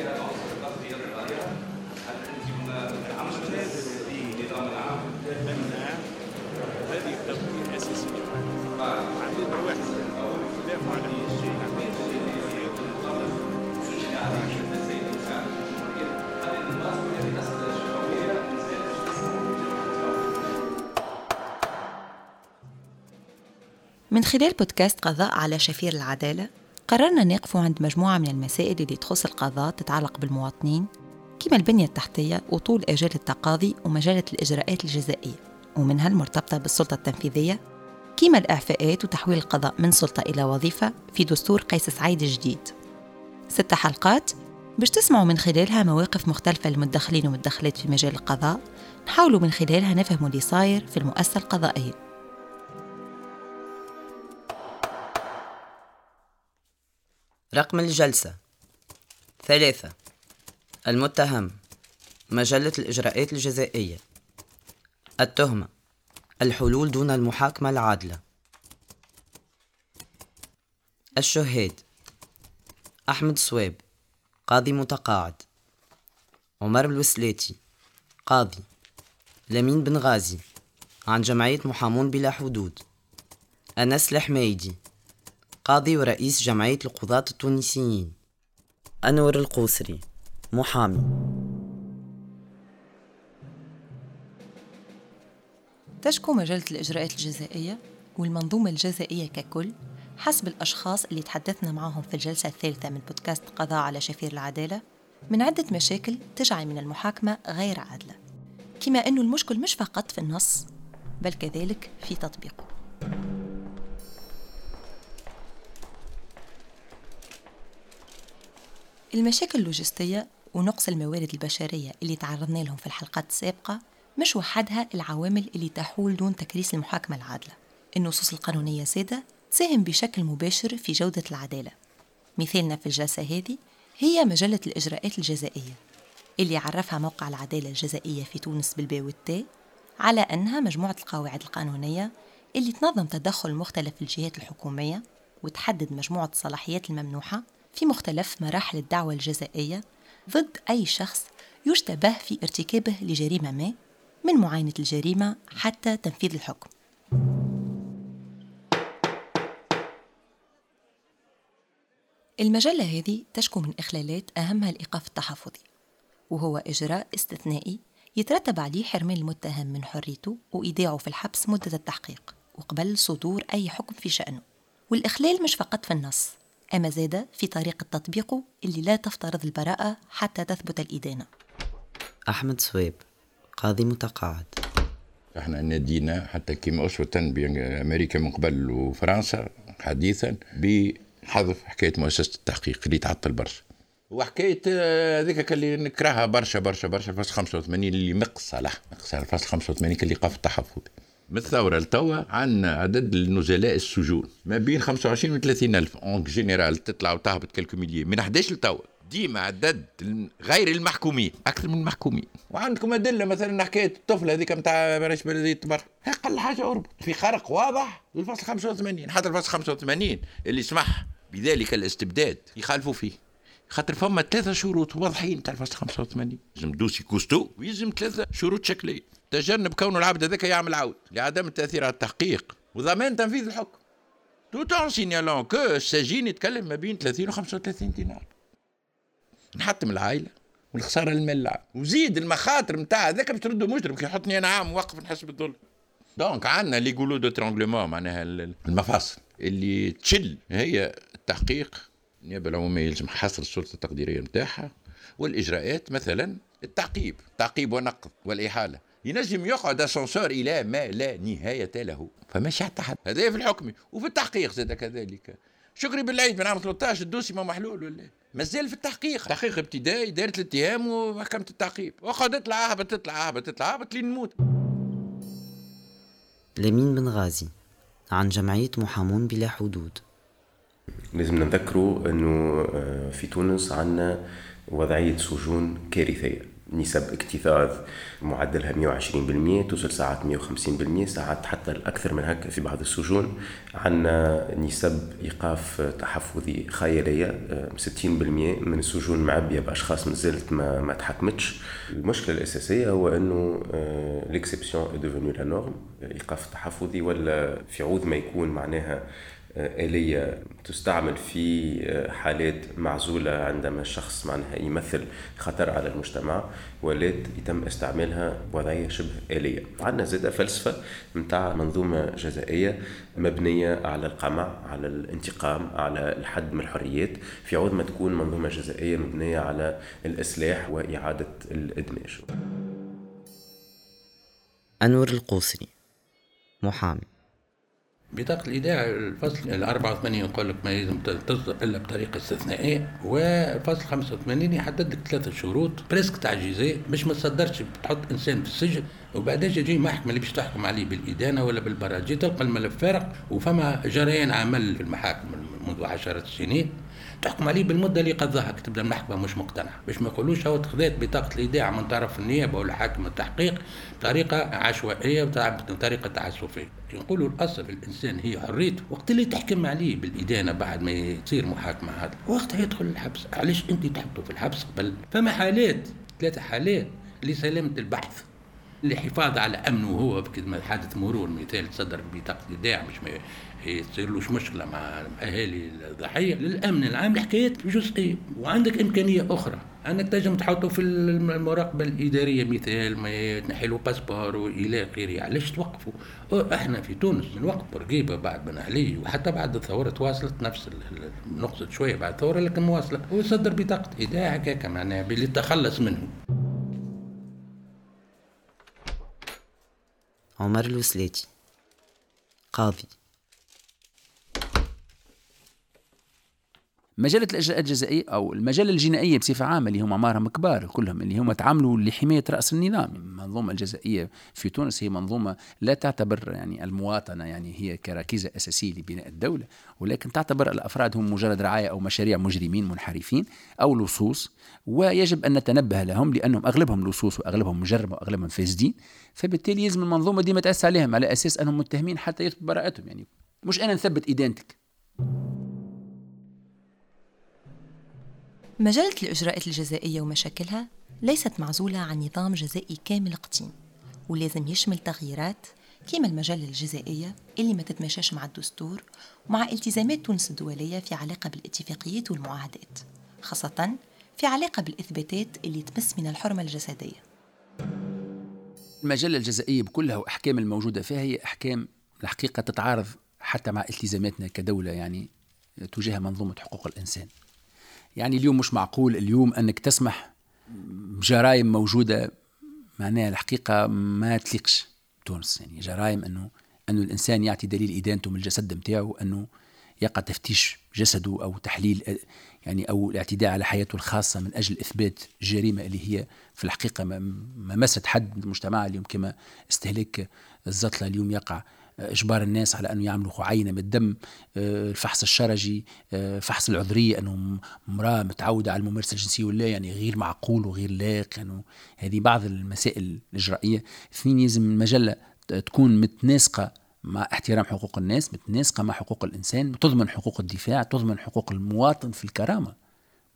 على من خلال بودكاست قضاء على شفير العدالة قررنا نقف عند مجموعة من المسائل اللي تخص القضاء تتعلق بالمواطنين كما البنية التحتية وطول آجال التقاضي ومجالة الإجراءات الجزائية ومنها المرتبطة بالسلطة التنفيذية كما الإعفاءات وتحويل القضاء من سلطة إلى وظيفة في دستور قيس سعيد الجديد. ست حلقات باش تسمعوا من خلالها مواقف مختلفة للمدخلين والمدخلات في مجال القضاء نحاولوا من خلالها نفهموا اللي صاير في المؤسسة القضائية. رقم الجلسة. ثلاثة. المتهم. مجلة الإجراءات الجزائية. التهمة. الحلول دون المحاكمة العادلة. الشهاد. أحمد صواب قاضي متقاعد. عمر الوسلاتي. قاضي. لمين بن غازي. عن جمعية محامون بلا حدود. أنس الحميدي قاضي ورئيس جمعية القضاة التونسيين. أنور القوسري محامي. تشكو مجلة الإجراءات الجزائية والمنظومة الجزائية ككل حسب الأشخاص اللي تحدثنا معهم في الجلسة الثالثة من بودكاست قضاء على شفير العدالة. من عدة مشاكل تجعل من المحاكمة غير عادلة. كما أنه المشكل مش فقط في النص بل كذلك في تطبيقه. المشاكل اللوجستية ونقص الموارد البشرية اللي تعرضنا لهم في الحلقات السابقة مش وحدها العوامل اللي تحول دون تكريس المحاكمة العادلة. النصوص القانونية سادة تساهم بشكل مباشر في جودة العدالة. مثالنا في الجلسة هذه هي مجلة الإجراءات الجزائية اللي عرفها موقع العدالة الجزائية في تونس بالباء والتاء على أنها مجموعة القواعد القانونية اللي تنظم تدخل مختلف الجهات الحكومية وتحدد مجموعة الصلاحيات الممنوحة في مختلف مراحل الدعوة الجزائية ضد أي شخص يشتبه في ارتكابه لجريمة ما من معاينة الجريمة حتى تنفيذ الحكم. المجلة هذه تشكو من إخلالات أهمها الإيقاف التحفظي وهو إجراء استثنائي يترتب عليه حرمان المتهم من حريته وإيداعه في الحبس مدة التحقيق وقبل صدور أي حكم في شأنه والإخلال مش فقط في النص. أما زاد في طريقة تطبيقه اللي لا تفترض البراءة حتى تثبت الإدانة. أحمد صويب قاضي متقاعد. إحنا نادينا حتى كيما أسوة بأمريكا من قبل وفرنسا حديثا بحذف حكاية مؤسسة التحقيق اللي تعطل برشا. وحكاية آه، هذيك اللي نكرهها برشا برشا برشا الفصل 85 اللي مقصلة مقصلة الفصل 85 الإيقاف التحفظي. من الثورة لتوا عندنا عدد النزلاء السجون. ما بين 25 و 30 ألف. en général تطلع وتهبط quelques مليون من 11 لتوا؟ ديما عدد غير المحكومين. أكثر من المحكومين. وعندكم أدلة مثلا حكاية الطفل هذيك نتاع رئيس بلديه برا أقل حاجة اربط في خرق واضح؟ للفصل 85 حتى الفصل 85 اللي سمح بذلك الاستبداد يخالفوا فيه. خاطر فما ثلاثة شروط واضحين تاع الفصل 85 لازم dossier costaud ويلزم ثلاثة شروط شكلية. تجنب كون العبد هذاك يعمل عود. لعدم التأثير على التحقيق. وضمان تنفيذ الحكم. tout en signalant que السجين يتكلم ما بين 30 و 35 دينار. نحطم العائلة والخسارة المال. وزيد المخاطر نتاع هذاك باش تردو مجرم. كي يحطني أنا عام موقف نحس بالظلم donc عندنا les goulots d'étranglement معناها المفاصل. اللي تشل هي التحقيق. النيابة العمومية يلزم حصر السلطة التقديرية نتاعها والإجراءات مثلا التعقيب. تعقيب ونقض والإحالة. ينجم يقعد أسانسور إلى ما لا نهاية له. فماشي حتى حد هذا في الحكم. وفي التحقيق زاد كذلك. شكري بالعيد من عام 13 ال dossier ما محلول ولا؟ مازال في التحقيق. تحقيق ابتدائي دائره الاتهام ومحكمة التعقيب. وقعد تطلع اهبط تطلع اهبط تطلع اهبط لين نموت. لمين بن غازي؟ عن جمعية محامون بلا حدود. لازم نذكروا أنه آه، في تونس عندنا وضعية سجون كارثية. نسب اكتظاظ معدلها 120% توصل ساعات 150% ساعات حتى الأكثر من هكا في بعض السجون. عندنا نسب إيقاف تحفظي خيالية 60% من السجون معبية بأشخاص مازالت ما, ما تحكمتش. المشكلة الأساسية هو أنه l'exception devenue la norme إيقاف التحفظي ولا في عوض ما يكون معناها آلية تستعمل في حالات معزولة عندما الشخص معناها يمثل خطر على المجتمع ولات يتم استعمالها بوضعية شبه آلية عندنا زاد فلسفة متاع منظومة جزائية مبنية على القمع على الانتقام على الحد من الحريات. في عوض ما تكون منظومة جزائية مبنية على الإصلاح وإعادة الإدماج. أنور القوسري محامي. بطاقة الإيداع الفصل ال 84 يقول لك ما لازم تصدر إلا بطريقة استثنائية والفصل 85 يحدد لك ثلاثة شروط بريسك تعجيزية باش ما تصدرش تحط إنسان في السجن وبعدين تجي محكمة اللي باش تحكم عليه بالإدانة ولا بالبراجي تلقى الملف فارغ وفما جريان عمل في المحاكم منذ عشرة سنين. تحكم عليه بالمدة اللي قضاها تبدأ المحكمة مش مقتنعة. باش ما يقولوش هو تخذات بطاقة الإيداع من طرف النيابة ولا حاكم التحقيق بطريقة عشوائية وبطريقه تعسفية. نقولوا الأصل الإنسان هي حريته وقت اللي تحكم عليه بالإدانة بعد ما يصير محاكمة هذا وقتها يدخل الحبس. علاش أنت تحطه في الحبس؟ قبل فما حالات ثلاثة حالات لسلامة البحث. للحفاظ على أمنه هو كما حادث مرور مثال تصدر بطاقه ايداع باش ما يصيرلوش مشكلة مع اهالي الضحية. للأمن العام الحكايات جزئية وعندك إمكانية أخرى. أنك تنجم تحطه في المراقبة الإدارية مثال ما تنحي له باسبور وإلى آخره. علاش توقفوا؟ إحنا في تونس من وقت بورقيبه بعد بن علي وحتى بعد الثورة تواصلت نفس نقصد شوية بعد الثورة لكن مواصلة. ويصدر بطاقه ايداع هكاك معناها باللي تخلص منه. عمر الوسلاتي قاضي. مجلة الإجراءات الجزائية أو المجلة الجنائية بصفة عامة اللي هم أعمارهم كبار كلهم اللي هم تعاملوا لحماية رأس النظام المنظومة الجزائية في تونس هي منظومة لا تعتبر يعني المواطنة يعني هي كركيزة أساسية لبناء الدولة ولكن تعتبر الأفراد هم مجرد رعاية أو مشاريع مجرمين منحرفين أو لصوص ويجب أن نتنبه لهم لأنهم أغلبهم لصوص وأغلبهم مجرم وأغلبهم فاسدين فبالتالي يلزم المنظومة دي ما تأسس عليهم على أساس أنهم متهمين حتى يثبت براءتهم يعني مش أنا نثبت إدانتك مجلة الإجراءات الجزائية ومشاكلها ليست معزولة عن نظام جزائي كامل قديم ولازم يشمل تغييرات كما المجلة الجزائية اللي ما تتماشاش مع الدستور ومع التزامات تونس الدولية في علاقة بالاتفاقيات والمعاهدات خاصة في علاقة بالإثباتات اللي تمس من الحرمة الجسدية. المجلة الجزائية بكلها وأحكام الموجودة فيها هي أحكام الحقيقة تتعارض حتى مع التزاماتنا كدولة يعني تجاه منظومة حقوق الإنسان. يعني اليوم مش معقول اليوم أنك تسمح بجرائم موجودة معناها الحقيقة ما تليقش تونس يعني جرائم انه أنه الإنسان يعطي دليل إدانته من الجسد نتاعو أنه يقع تفتيش جسده أو تحليل يعني أو الاعتداء على حياته الخاصة من أجل إثبات جريمة اللي هي في الحقيقة ما مست حد المجتمع اليوم كما استهلاك الزطلة اليوم يقع. إجبار الناس على أنه يعملوا عينة من الدم آه، الفحص الشرجي آه، فحص العذرية أنه امرأة متعودة على الممارسة الجنسية ولا يعني غير معقول وغير لائق يعني هذه بعض المسائل الإجرائية. اثنين لازم المجلة تكون متناسقة مع احترام حقوق الناس متناسقة مع حقوق الإنسان تضمن حقوق الدفاع تضمن حقوق المواطن في الكرامة.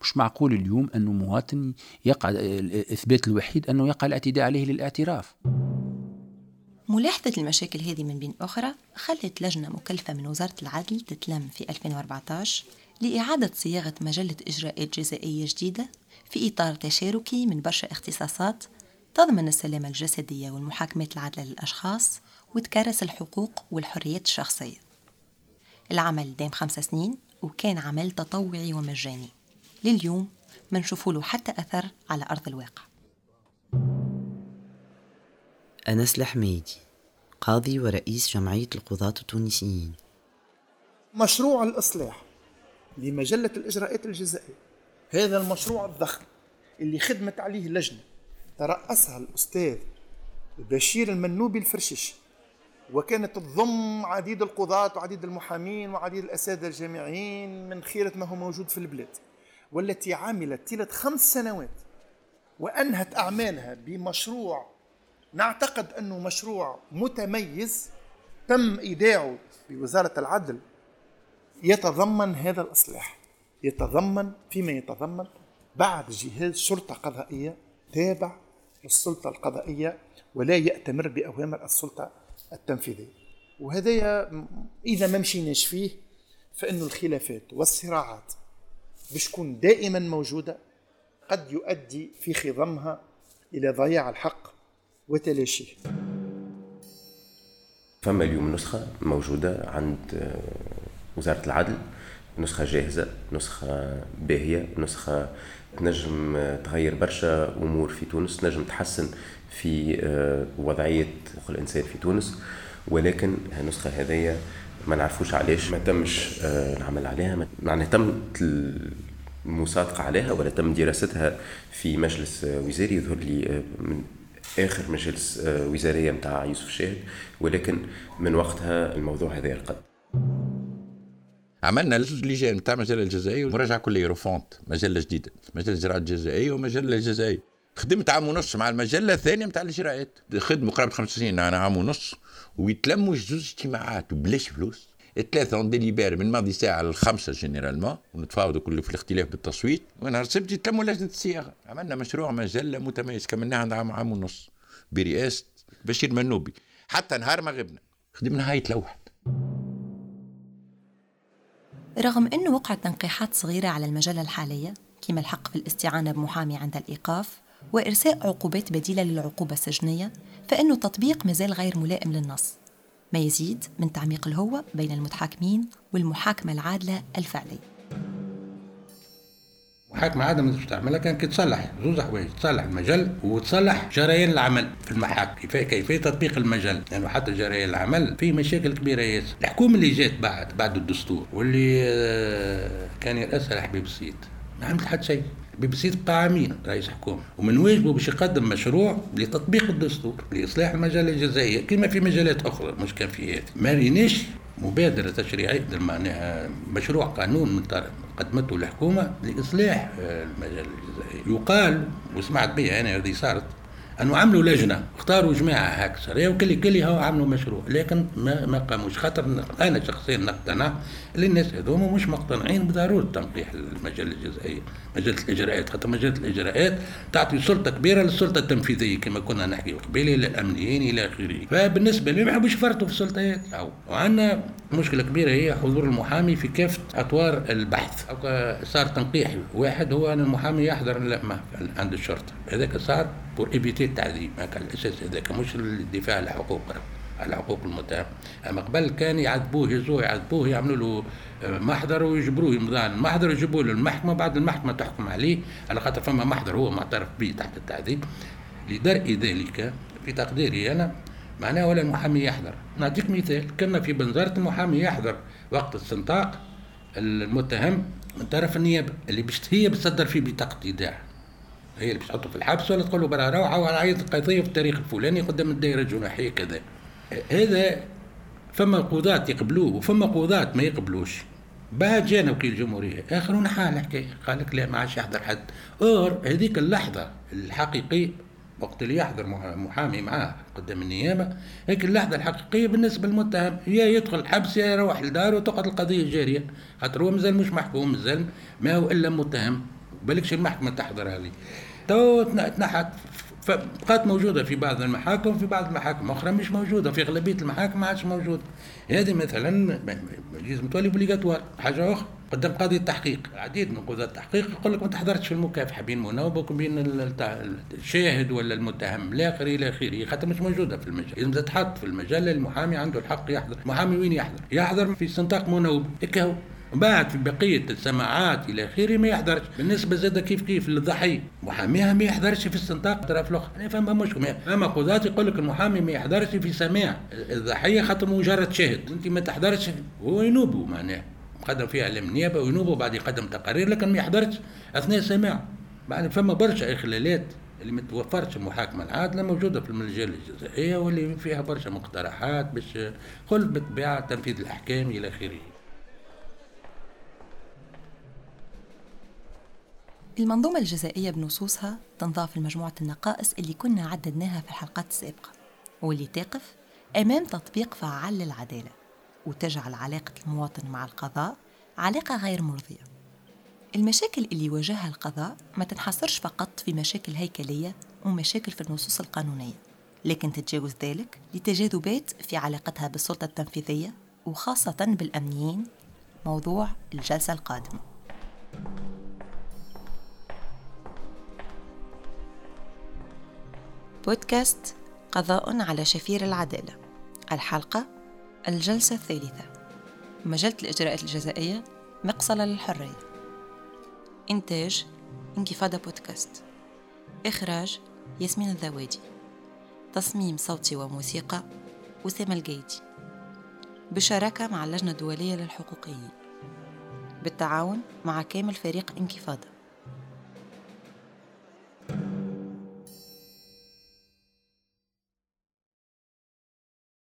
مش معقول اليوم أنه مواطن يقع الإثبات الوحيد أنه يقع الاعتداء عليه للاعتراف. ملاحظة المشاكل هذه من بين أخرى خلت لجنة مكلفة من وزارة العدل تتلم في 2014 لإعادة صياغة مجلة إجراءات جزائية جديدة في إطار تشاركي من برشا اختصاصات تضمن السلامة الجسدية والمحاكمات العادلة للأشخاص وتكرس الحقوق والحريات الشخصية. العمل دام خمس سنين وكان عمل تطوعي ومجاني. لليوم ما له حتى أثر على أرض الواقع. أنس الحميدي قاضي ورئيس جمعية القضاة التونسيين. مشروع الإصلاح لمجلة الإجراءات الجزائية. هذا المشروع الضخم اللي خدمت عليه لجنة ترأسها الأستاذ بشير المنوبي الفرشيشي وكانت تضم عديد القضاة وعديد المحامين وعديد الأساتذة الجامعيين من خيرة ما هو موجود في البلاد والتي عملت طيلة خمس سنوات وأنهت أعمالها بمشروع نعتقد أنه مشروع متميز تم إيداعه بوزارة العدل. يتضمن هذا الإصلاح. يتضمن فيما يتضمن بعد جهاز شرطة قضائية تابع للسلطة القضائية ولا يأتمر بأوامر السلطة التنفيذية. وهذا إذا ما مشيناش فيه فإن الخلافات والصراعات باش تكون دائما موجودة قد يؤدي في خضمها إلى ضياع الحق وتلاشيه فما اليوم نسخة موجودة عند آه، وزارة العدل. نسخة جاهزة نسخة باهية نسخة تنجم تغير برشا أمور في تونس تنجم تحسن في آه، وضعية حقوق الإنسان في تونس. ولكن النسخة هذيا ما نعرفوش علاش ما تمش آه، العمل عليها. معناها تم المصادقة عليها ولا تم دراستها في مجلس وزاري. يظهر لي من آخر مجلس آه، وزارية نتاع يوسف شاهد ولكن من وقتها الموضوع هذا يرقد. عملنا اللجان نتاع مجلة الجزائيه ومراجعه كليه refonte مجلة جديدة مجلة الإجراءات الجزائيه ومجلة الجزائيه خدمت عام ونص مع المجلة الثانية نتاع الاجراءات. خدمة قرابه خمس سنين أنا عام ونص ويتلموا جوج اجتماعات وبلاش فلوس. الثلاثة on délibère من ماضي ساعة للخمسة généralement ونتفاوضوا كله في الاختلاف بالتصويت. ونهار السبت يتلموا لجنة الصياغة عملنا مشروع مجلة متميز. كملناها عند عام عام ونص. برئاسة بشير منوبي. حتى نهار ما غبنا. خدمنا هاي تلوحت رغم أنه وقعت تنقيحات صغيرة على المجلة الحالية كما الحق في الاستعانة بمحامي عند الإيقاف وإرساء عقوبات بديلة للعقوبة السجنية فإنه التطبيق مازال غير ملائم للنص. ما يزيد من تعميق الهوة بين المتحاكمين والمحاكمة العادلة الفعلية. محاكمة عادة ما تعملها كان تصلح زوز حوايج تصلح المجل وتصلح جريان العمل في المحاكم. كيف كيفية تطبيق المجل لأنه يعني حتى جريان العمل فيه مشاكل كبيرة ياسر. الحكومة اللي جات بعد بعد الدستور واللي آه، كان يرأسها الحبيب السيد ما عملت حتى شيء. بي بي سي تبقى عامين رئيس حكومة. ومن واجبه باش يقدم مشروع لتطبيق الدستور لإصلاح المجلة الجزائية كما في مجلات أخرى مش كان في هذه. ما ريناش مبادرة تشريعية معناها مشروع قانون من طرف قدمته الحكومة لإصلاح المجال الجزائي يقال وسمعت بها أنا هذه صارت أنه عملوا لجنة اختاروا جماعة هكا وكل كل هو عملوا مشروع. لكن ما ما قاموش. خاطر أنا شخصيا نقتنع اللي الناس هذوما مش مقتنعين بضرورة تنقيح المجلة الجزائيه مجلة الإجراءات. خاطر مجلة الإجراءات تعطي سلطة كبيرة للسلطة التنفيذية كما كنا نحكي قبيلة للامنيين إلى اخره فبالنسبة لي ما يحبوش يفرطوا في السلطات. وعندنا مشكلة كبيرة هي حضور المحامي في كافة أطوار البحث. صار تنقيح واحد هو أن المحامي يحضر عند الشرطة. هذاك صار pour éviter التعذيب هكا الأساس هذاك مش الدفاع عن الحقوق على حقوق المتهم. اما قبل كان يعذبوه يزوه يعذبوه يعملوا له آه، محضر ويجبروه يمضي المحضر يجيبوه للمحكمة بعد المحكمة تحكم عليه. على خاطر فما محضر هو معترف به تحت التعذيب. لدرء ذلك في تقديري أنا معناه ولا المحامي يحضر. نعطيك مثال كنا في بنزرة المحامي يحضر وقت استنطاق المتهم من طرف النيابة اللي باش هي بتصدر فيه بطاقه ايداع هي اللي باش تحطه في الحبس ولا تقول له برا روحه وعيط القضية في التاريخ الفلاني قدام الدائرة الجناحيه كذا. هذا فما قضاة يقبلوه وفما قضاة ما يقبلوش. بعد جانا وكيل الجمهورية. آخر نحال الحكاية قال لك لا ما عادش يحضر حد. أور هذيك اللحظة الحقيقية وقت اللي يحضر محامي معاه قدام النيابة هيك اللحظة الحقيقية بالنسبة للمتهم. يا يدخل الحبس يا يروح لداره وتقعد القضية جارية خاطر هو مازال مش محكوم مازال ما هو إلا متهم. بالكش المحكمة تحضر هذه. تو تنحت فبقات موجودة في بعض المحاكم في بعض المحاكم أخرى مش موجودة في اغلبيه المحاكم ما عادش موجوده هذه مثلا لازم تولي بليغاتوار حاجة أخرى قدام قاضي التحقيق. العديد من قضاة التحقيق يقول لك ما تحضرتش في المكافحة بين مناوبك وبين الشاهد ولا المتهم الآخر إلى آخره. خاطر مش موجودة في المجال. لازم تتحط في المجله المحامي عنده الحق يحضر المحامي وين يحضر؟ يحضر في استنطاق مناوب. هيك هو. بعد في بقية السماعات إلى آخره ما يحضرش. بالنسبة زاد كيف كيف للضحية. محاميها ما يحضرش في استنطاق الطرف الآخر أنا فما مشكلة. أما قضاة يقول لك المحامي ما يحضرش في سماع. الضحية خاطر مجرد شاهد أنت ما تحضرش هو ينوبوا معناه. قدم فيها النيابه وينوبوا بعد يقدم تقارير لكن ما يحضرش أثناء السماع. بعد فما برشا إخلالات اللي ما توفرش المحاكمة العادلة موجودة في المجال الجزائية واللي فيها برشا مقترحات باش قل بالطبيعة تنفيذ الأحكام إلى آخره. المنظومة الجزائية بنصوصها تنضاف لمجموعة النقائص اللي كنا عددناها في الحلقات السابقة واللي تقف أمام تطبيق فعال للعدالة وتجعل علاقة المواطن مع القضاء علاقة غير مرضية. المشاكل اللي يواجهها القضاء ما تنحصرش فقط في مشاكل هيكلية ومشاكل في النصوص القانونية لكن تتجاوز ذلك لتجاذبات في علاقتها بالسلطة التنفيذية وخاصة بالأمنيين. موضوع الجلسة القادمة. بودكاست قضاء على شفير العدالة. الحلقة الجلسة الثالثة. مجلة الإجراءات الجزائية مقصلة للحرية إنتاج انكفاضة بودكاست. إخراج ياسمين الذوادي. تصميم صوتي وموسيقى أسامة الجيدي بالشراكة مع اللجنة الدولية للحقوقيين. بالتعاون مع كامل فريق انكفاضة